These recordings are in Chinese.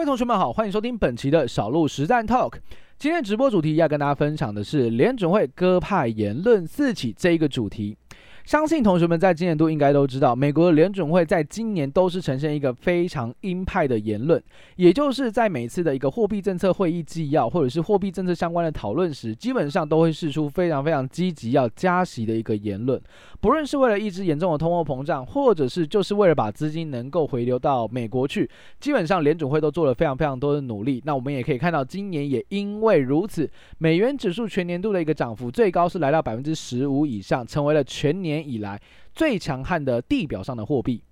各位同学们好，欢迎收听本期的小鹿实战 Talk。今天直播主题要跟大家分享的是联准会鸽派言论四起这一个主题。相信同学们在今年度应该都知道，美国的联准会在今年都是呈现一个非常鹰派的言论，也就是在每次的一个货币政策会议纪要或者是货币政策相关的讨论时，基本上都会释出非常非常积极要加息的一个言论，不论是为了抑制严重的通货膨胀，或者是就是为了把资金能够回流到美国去，基本上联准会都做了非常非常多的努力。那我们也可以看到，今年也因为如此，美元指数全年度的一个涨幅最高是来到百分之十五以上，成为了全年以来最强悍的地表上的货币。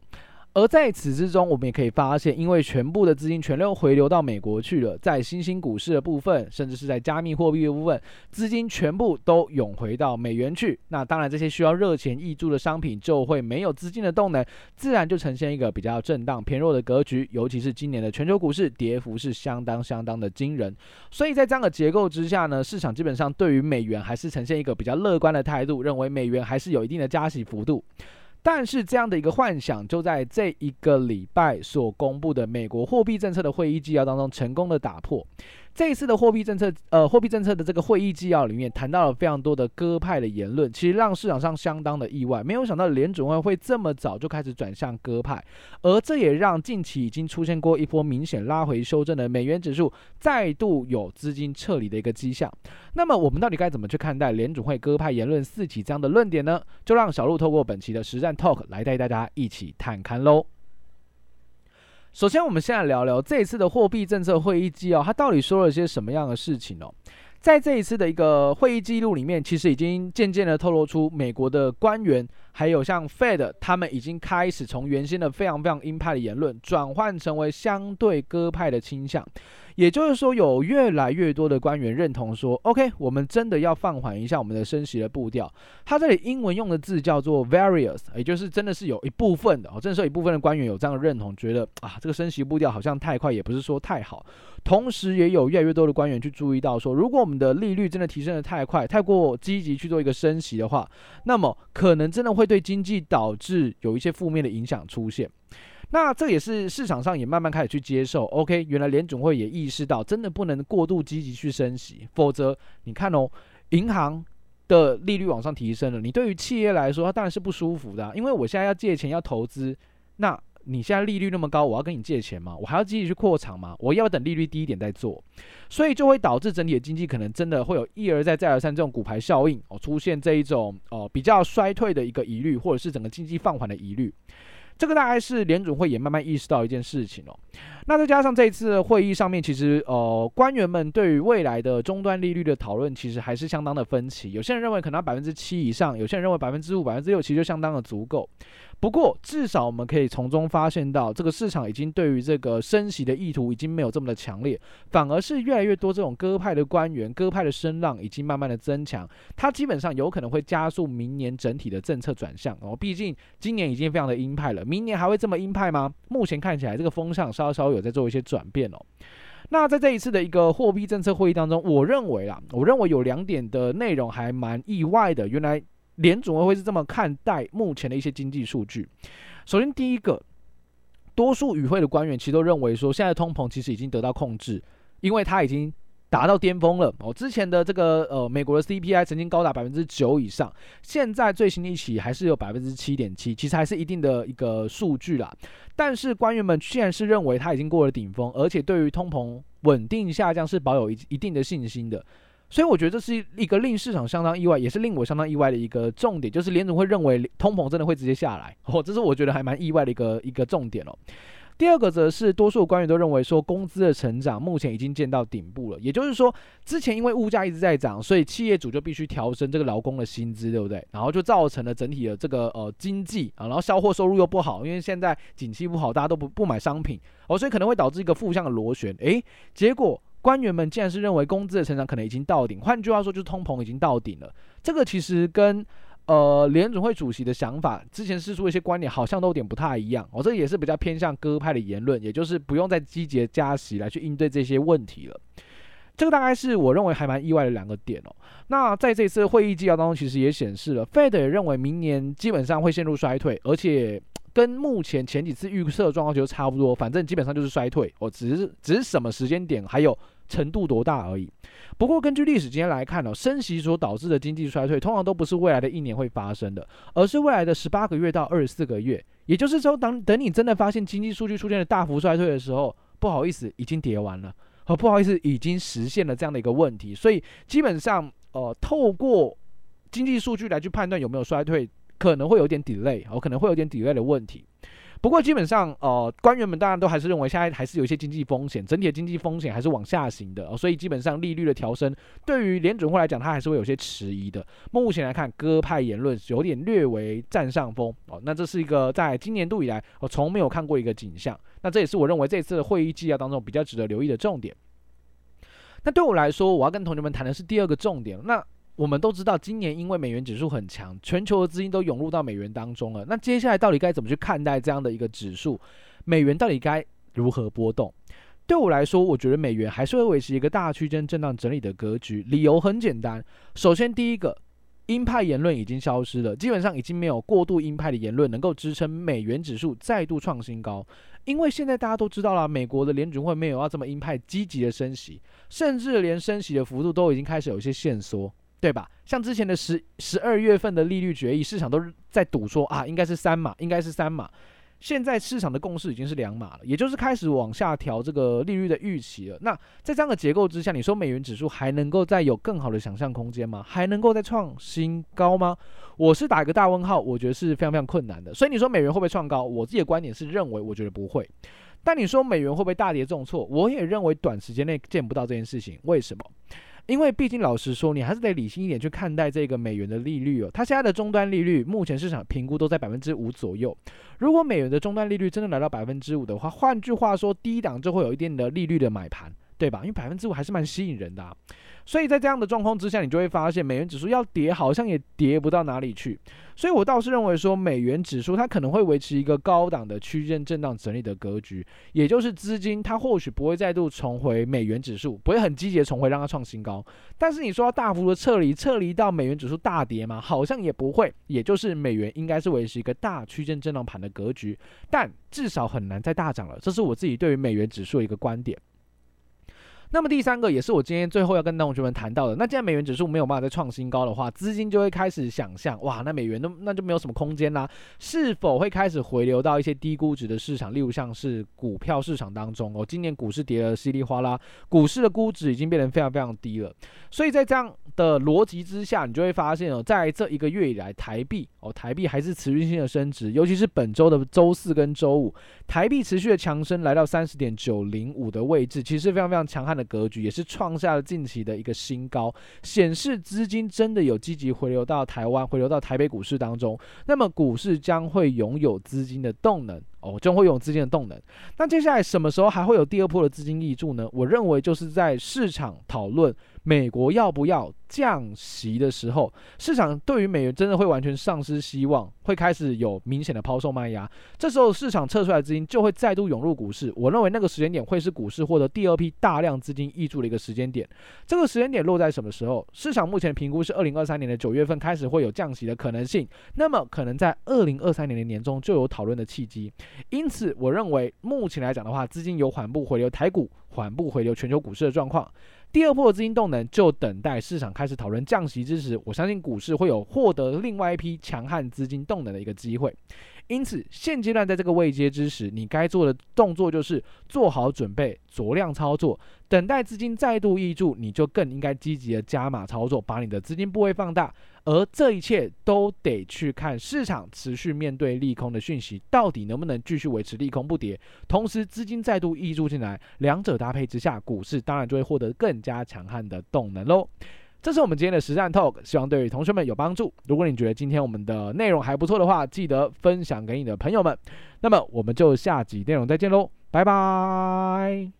而在此之中，我们也可以发现，因为全部的资金全都回流到美国去了，在新兴股市的部分，甚至是在加密货币的部分，资金全部都涌回到美元去。那当然，这些需要热钱挹注的商品就会没有资金的动能，自然就呈现一个比较震荡偏弱的格局。尤其是今年的全球股市跌幅是相当相当的惊人。所以在这样的结构之下呢，市场基本上对于美元还是呈现一个比较乐观的态度，认为美元还是有一定的加息幅度。但是这样的一个幻想，就在这一个礼拜所公布的美国货币政策的会议纪要当中成功的打破。这一次的货币政策，呃，货币政策的这个会议纪要里面谈到了非常多的鸽派的言论，其实让市场上相当的意外。没有想到联准会会这么早就开始转向鸽派，而这也让近期已经出现过一波明显拉回修正的美元指数再度有资金撤离的一个迹象。那么我们到底该怎么去看待联准会鸽派言论四起这样的论点呢？就让小鹿透过本期的实战 Talk 来带大家一起探看喽。首先，我们先来聊聊这一次的货币政策会议纪要，它到底说了些什么样的事情哦？在这一次的一个会议记录里面，其实已经渐渐的透露出美国的官员，还有像 Fed，他们已经开始从原先的非常非常鹰派的言论，转换成为相对鸽派的倾向。也就是说，有越来越多的官员认同说，OK，我们真的要放缓一下我们的升息的步调。他这里英文用的字叫做 various，也就是真的是有一部分的哦，真的是有一部分的官员有这样的认同，觉得啊，这个升息步调好像太快，也不是说太好。同时，也有越来越多的官员去注意到说，如果我们的利率真的提升得太快，太过积极去做一个升息的话，那么可能真的会对经济导致有一些负面的影响出现。那这也是市场上也慢慢开始去接受，OK，原来联总会也意识到，真的不能过度积极去升息，否则你看哦，银行的利率往上提升了，你对于企业来说，它当然是不舒服的，因为我现在要借钱要投资，那你现在利率那么高，我要跟你借钱吗？我还要继续去扩场吗？我要等利率低一点再做，所以就会导致整体的经济可能真的会有一而再再而三这种骨牌效应哦，出现这一种哦比较衰退的一个疑虑，或者是整个经济放缓的疑虑。这个大概是联准会也慢慢意识到一件事情哦。那再加上这一次会议上面，其实呃官员们对于未来的终端利率的讨论，其实还是相当的分歧。有些人认为可能百分之七以上，有些人认为百分之五、百分之六，其实就相当的足够。不过，至少我们可以从中发现到，这个市场已经对于这个升息的意图已经没有这么的强烈，反而是越来越多这种鸽派的官员、鸽派的声浪已经慢慢的增强，它基本上有可能会加速明年整体的政策转向哦。毕竟今年已经非常的鹰派了，明年还会这么鹰派吗？目前看起来这个风向稍稍稍有在做一些转变哦。那在这一次的一个货币政策会议当中，我认为啊，我认为有两点的内容还蛮意外的，原来。联总会会是这么看待目前的一些经济数据。首先，第一个，多数与会的官员其实都认为说，现在通膨其实已经得到控制，因为它已经达到巅峰了。哦，之前的这个呃，美国的 CPI 曾经高达百分之九以上，现在最新一期还是有百分之七点七，其实还是一定的一个数据啦。但是官员们既然是认为它已经过了顶峰，而且对于通膨稳定下降是保有一一定的信心的。所以我觉得这是一个令市场相当意外，也是令我相当意外的一个重点，就是联总会认为通膨真的会直接下来，哦，这是我觉得还蛮意外的一个一个重点哦。第二个则是多数官员都认为说，工资的成长目前已经见到顶部了，也就是说，之前因为物价一直在涨，所以企业主就必须调升这个劳工的薪资，对不对？然后就造成了整体的这个呃经济啊，然后销货收入又不好，因为现在景气不好，大家都不不买商品，哦，所以可能会导致一个负向的螺旋，诶，结果。官员们竟然是认为工资的成长可能已经到顶，换句话说就是通膨已经到顶了。这个其实跟呃联准会主席的想法之前释出一些观点好像都有点不太一样。哦，这也是比较偏向鸽派的言论，也就是不用再积极加息来去应对这些问题了。这个大概是我认为还蛮意外的两个点哦。那在这次会议纪要当中，其实也显示了 Fed 也认为明年基本上会陷入衰退，而且。跟目前前几次预测的状况就差不多，反正基本上就是衰退，哦，只是只是什么时间点还有程度多大而已。不过根据历史经验来看呢，升息所导致的经济衰退，通常都不是未来的一年会发生的，而是未来的十八个月到二十四个月。也就是说，当等你真的发现经济数据出现了大幅衰退的时候，不好意思，已经跌完了，和不好意思，已经实现了这样的一个问题。所以基本上，呃，透过经济数据来去判断有没有衰退，可能会有点 delay，哦，可能会有点 delay 的问题。不过基本上，呃，官员们当然都还是认为现在还是有一些经济风险，整体的经济风险还是往下行的，哦，所以基本上利率的调升对于联准会来讲，它还是会有些迟疑的。目前来看，鸽派言论有点略微占上风哦，那这是一个在今年度以来我从没有看过一个景象。那这也是我认为这次的会议纪要当中比较值得留意的重点。那对我来说，我要跟同学们谈的是第二个重点。那我们都知道，今年因为美元指数很强，全球的资金都涌入到美元当中了。那接下来到底该怎么去看待这样的一个指数？美元到底该如何波动？对我来说，我觉得美元还是会维持一个大区间震荡整理的格局。理由很简单，首先第一个，鹰派言论已经消失了，基本上已经没有过度鹰派的言论能够支撑美元指数再度创新高。因为现在大家都知道了，美国的联准会没有要这么鹰派积极的升息，甚至连升息的幅度都已经开始有一些限缩。对吧？像之前的十十二月份的利率决议，市场都是在赌说啊，应该是三码，应该是三码。现在市场的共识已经是两码了，也就是开始往下调这个利率的预期了。那在这样的结构之下，你说美元指数还能够再有更好的想象空间吗？还能够再创新高吗？我是打一个大问号，我觉得是非常非常困难的。所以你说美元会不会创高？我自己的观点是认为，我觉得不会。但你说美元会不会大跌重挫？我也认为短时间内见不到这件事情。为什么？因为毕竟老实说，你还是得理性一点去看待这个美元的利率哦。它现在的终端利率，目前市场评估都在百分之五左右。如果美元的终端利率真的来到百分之五的话，换句话说，低档就会有一定的利率的买盘，对吧？因为百分之五还是蛮吸引人的啊。所以在这样的状况之下，你就会发现美元指数要跌，好像也跌不到哪里去。所以我倒是认为说，美元指数它可能会维持一个高档的区间震荡整理的格局，也就是资金它或许不会再度重回美元指数，不会很积极的重回让它创新高。但是你说要大幅的撤离，撤离到美元指数大跌吗？好像也不会。也就是美元应该是维持一个大区间震荡盘的格局，但至少很难再大涨了。这是我自己对于美元指数的一个观点。那么第三个也是我今天最后要跟同学们谈到的，那既然美元指数没有办法再创新高的话，资金就会开始想象，哇，那美元都那就没有什么空间啦，是否会开始回流到一些低估值的市场，例如像是股票市场当中哦，今年股市跌了稀里哗啦，股市的估值已经变得非常非常低了，所以在这样的逻辑之下，你就会发现哦，在这一个月以来，台币哦，台币还是持续性的升值，尤其是本周的周四跟周五，台币持续的强升，来到三十点九零五的位置，其实非常非常强悍的格局，也是创下了近期的一个新高，显示资金真的有积极回流到台湾，回流到台北股市当中。那么股市将会拥有资金的动能哦，就会有资金的动能。那接下来什么时候还会有第二波的资金溢注呢？我认为就是在市场讨论。美国要不要降息的时候，市场对于美元真的会完全丧失希望，会开始有明显的抛售卖压。这时候市场撤出来资金就会再度涌入股市。我认为那个时间点会是股市获得第二批大量资金溢注的一个时间点。这个时间点落在什么时候？市场目前评估是二零二三年的九月份开始会有降息的可能性。那么可能在二零二三年的年中就有讨论的契机。因此，我认为目前来讲的话，资金有缓步回流台股，缓步回流全球股市的状况。第二波的资金动能就等待市场开始讨论降息之时，我相信股市会有获得另外一批强悍资金动能的一个机会。因此，现阶段在这个位接之时，你该做的动作就是做好准备，酌量操作，等待资金再度溢注，你就更应该积极的加码操作，把你的资金部位放大。而这一切都得去看市场持续面对利空的讯息，到底能不能继续维持利空不跌，同时资金再度溢注进来，两者搭配之下，股市当然就会获得更加强悍的动能喽。这是我们今天的实战 Talk，希望对于同学们有帮助。如果你觉得今天我们的内容还不错的话，记得分享给你的朋友们。那么我们就下集内容再见喽，拜拜。